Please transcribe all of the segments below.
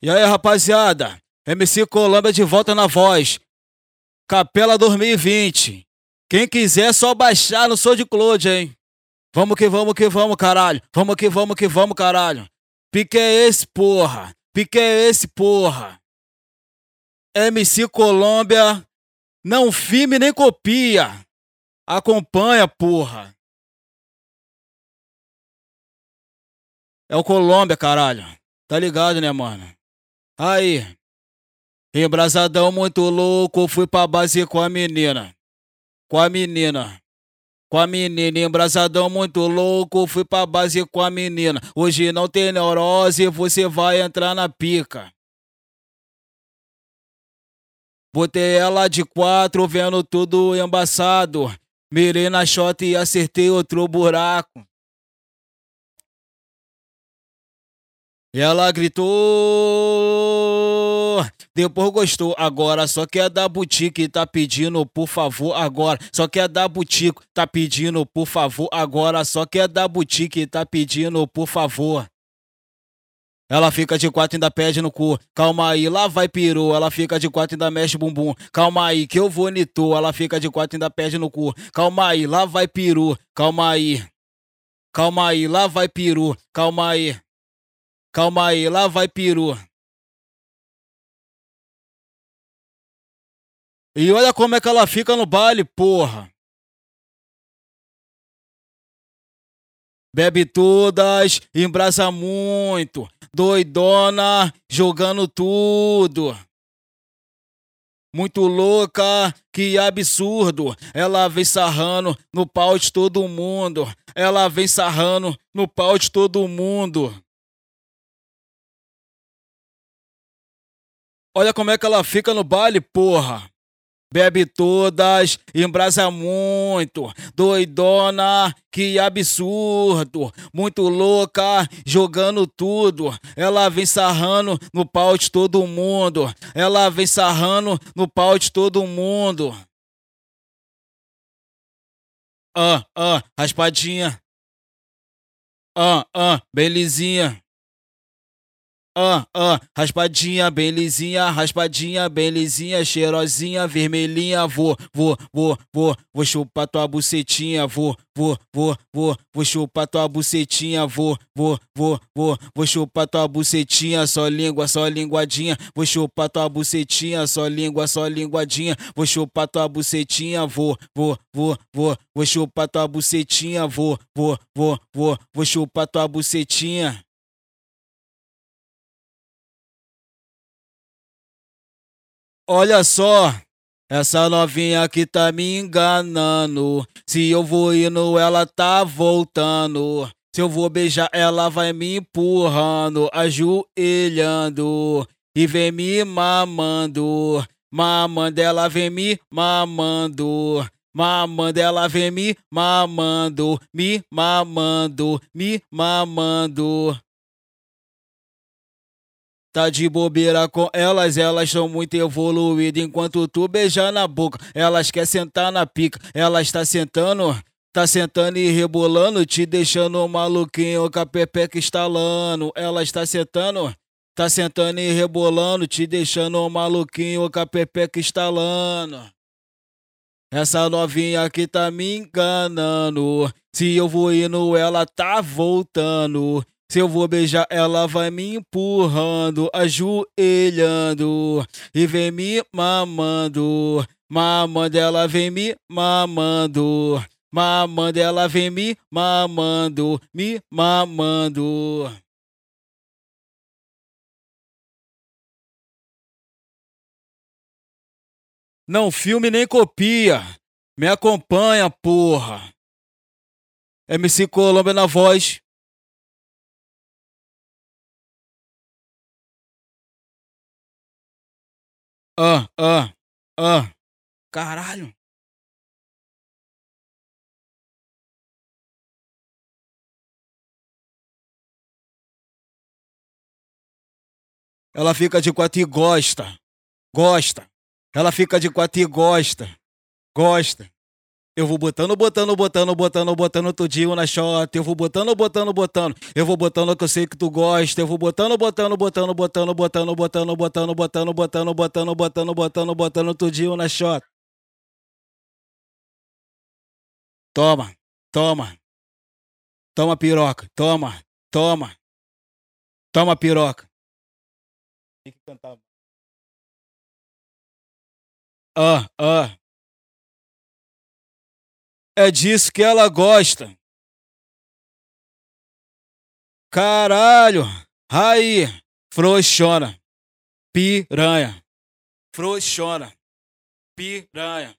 E aí, rapaziada? MC Colômbia de volta na voz. Capela 2020. Quem quiser, é só baixar no Sou de Claude, hein? Vamos que vamos que vamos, caralho. Vamos que vamos que vamos, caralho. Pique é esse, porra. Pique é esse, porra. MC Colômbia. Não filme nem copia. Acompanha, porra. É o Colômbia, caralho. Tá ligado, né, mano? Aí, embrasadão muito louco, fui pra base com a menina. Com a menina. Com a menina, embrasadão muito louco, fui pra base com a menina. Hoje não tem neurose, você vai entrar na pica. Botei ela de quatro, vendo tudo embaçado. Mirei na shot e acertei outro buraco. Ela gritou, depois gostou, agora só quer dar boutique, tá pedindo por favor agora, só quer dar boutique, tá pedindo por favor agora, só quer dar boutique, tá pedindo por favor. Ela fica de quatro e ainda pede no cu. Calma aí, lá vai peru. Ela fica de quatro e ainda mexe bumbum. Calma aí, que eu vou. Ela fica de quatro e ainda pede no cu. Calma aí, lá vai peru. Calma aí. Calma aí, lá vai peru. Calma aí. Calma aí, lá vai peru. E olha como é que ela fica no baile, porra. Bebe todas, embrasa muito, doidona, jogando tudo. Muito louca, que absurdo. Ela vem sarrando no pau de todo mundo. Ela vem sarrando no pau de todo mundo. Olha como é que ela fica no baile, porra. Bebe todas, embrasa muito, doidona, que absurdo, muito louca, jogando tudo. Ela vem sarrando no pau de todo mundo. Ela vem sarrando no pau de todo mundo. Ah, ah, raspadinha. Ah, ah, belezinha. Ah, ah, raspadinha, bem lisinha, raspadinha, bem lisinha, cheirosinha, vermelhinha, vou, vou, vou, vou, vou chupar tua bucetinha, vou, vou, vou, vou, vou chupar tua bucetinha, vou, vou, vou, vou, vou chupar tua bucetinha, só língua, só linguadinha, vou chupar tua bucetinha, só língua, só linguadinha, vou chupar tua bucetinha, vou, vou, vou, vou, vou chupar tua bucetinha, vou, vou, vou, vou, vou chupar tua bucetinha. Olha só, essa novinha aqui tá me enganando. Se eu vou indo, ela tá voltando. Se eu vou beijar, ela vai me empurrando, ajoelhando e vem me mamando. Mamando, ela vem me mamando. Mamando, ela vem me mamando, me mamando, me mamando. Tá de bobeira com elas, elas são muito evoluídas. Enquanto tu beijar na boca, elas quer sentar na pica. Elas tá sentando, tá sentando e rebolando, te deixando maluquinho com a pepeca estalando. Elas tá sentando, tá sentando e rebolando, te deixando maluquinho com a pepeca estalando. Essa novinha aqui tá me enganando. Se eu vou indo, ela tá voltando. Se eu vou beijar, ela vai me empurrando, ajoelhando e vem me mamando. Mamando, ela vem me mamando. Mamando, ela vem me mamando, me mamando. Não filme nem copia. Me acompanha, porra. MC Colômbia na voz. Ah, ah, ah. Caralho. Ela fica de quatro e gosta. Gosta. Ela fica de quatro e gosta. Gosta. Eu vou botando, botando, botando, botando, botando tudinho na shot. Eu vou botando, botando, botando. Eu vou botando que eu sei que tu gosta. Eu vou botando, botando, botando, botando, botando, botando, botando, botando, botando, botando, botando, botando, botando tudinho na shot. Toma, toma. Toma piroca, toma, toma. Toma piroca. Tem que cantar. Ah, ah. É disso que ela gosta. Caralho! Aí, frouxona, piranha, frouxona, piranha,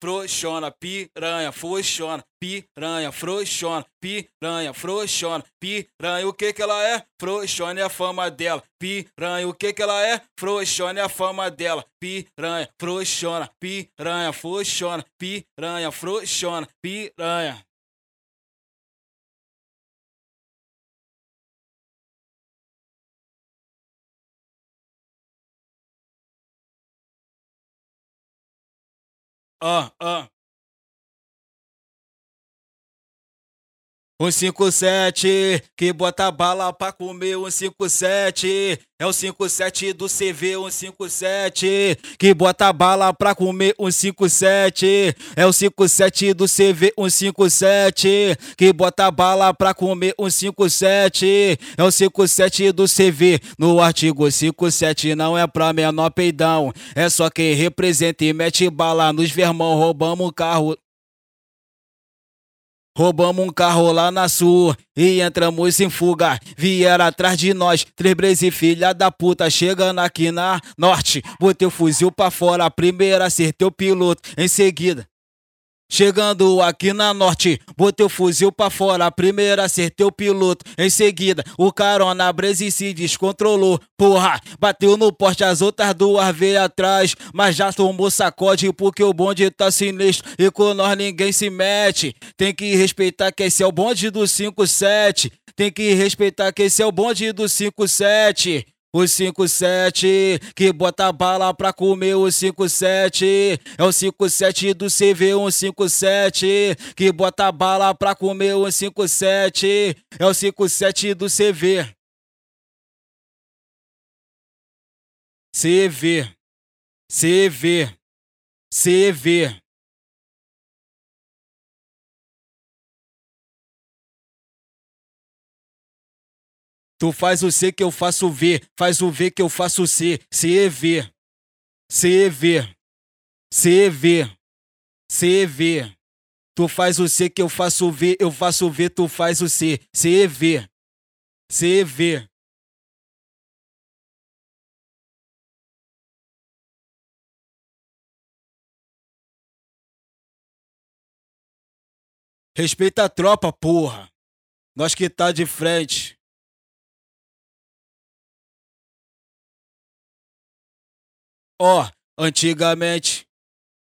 frouxona, piranha, frouxona, piranha, frouxona, piranha, frouxona, piranha, o que que ela é? Frouxona é a fama dela, piranha, o que que ela é? Frouxona é a fama dela, piranha, frouxona, piranha, frouxona, piranha, frouxona, piranha. Ah, ah. Um 57 que bota bala pra comer. Um 57 é o 57 do CV. Um 57 que bota bala pra comer. Um 57 é o 57 do CV. Um 57 que bota bala pra comer. Um 57 é o 57 do CV. No artigo 57 não é pra menor peidão. É só quem representa e mete bala nos vermão. Roubamos carro Roubamos um carro lá na sul e entramos em fuga. Vieram atrás de nós, três e filha da puta, chegando aqui na norte. Botei o fuzil pra fora, primeiro acertei o piloto, em seguida Chegando aqui na norte, botei o fuzil pra fora. Primeiro acertei o piloto, em seguida o carona Breze se descontrolou. Porra, bateu no porte, as outras duas veio atrás. Mas já tomou sacode porque o bonde tá sinistro e com nós ninguém se mete. Tem que respeitar que esse é o bonde do 57. Tem que respeitar que esse é o bonde do 57. O 57 que bota bala pra comer o 57 é o 57 do CV 157 que bota bala pra comer o 57 é o 57 do CV CV CV CV Tu faz o C que eu faço V, faz o V que eu faço C, C. C V. C V. C V. Tu faz o C que eu faço V, eu faço V, tu faz o C, C V. C V. Respeita a tropa, porra. Nós que tá de frente. Ó, oh, antigamente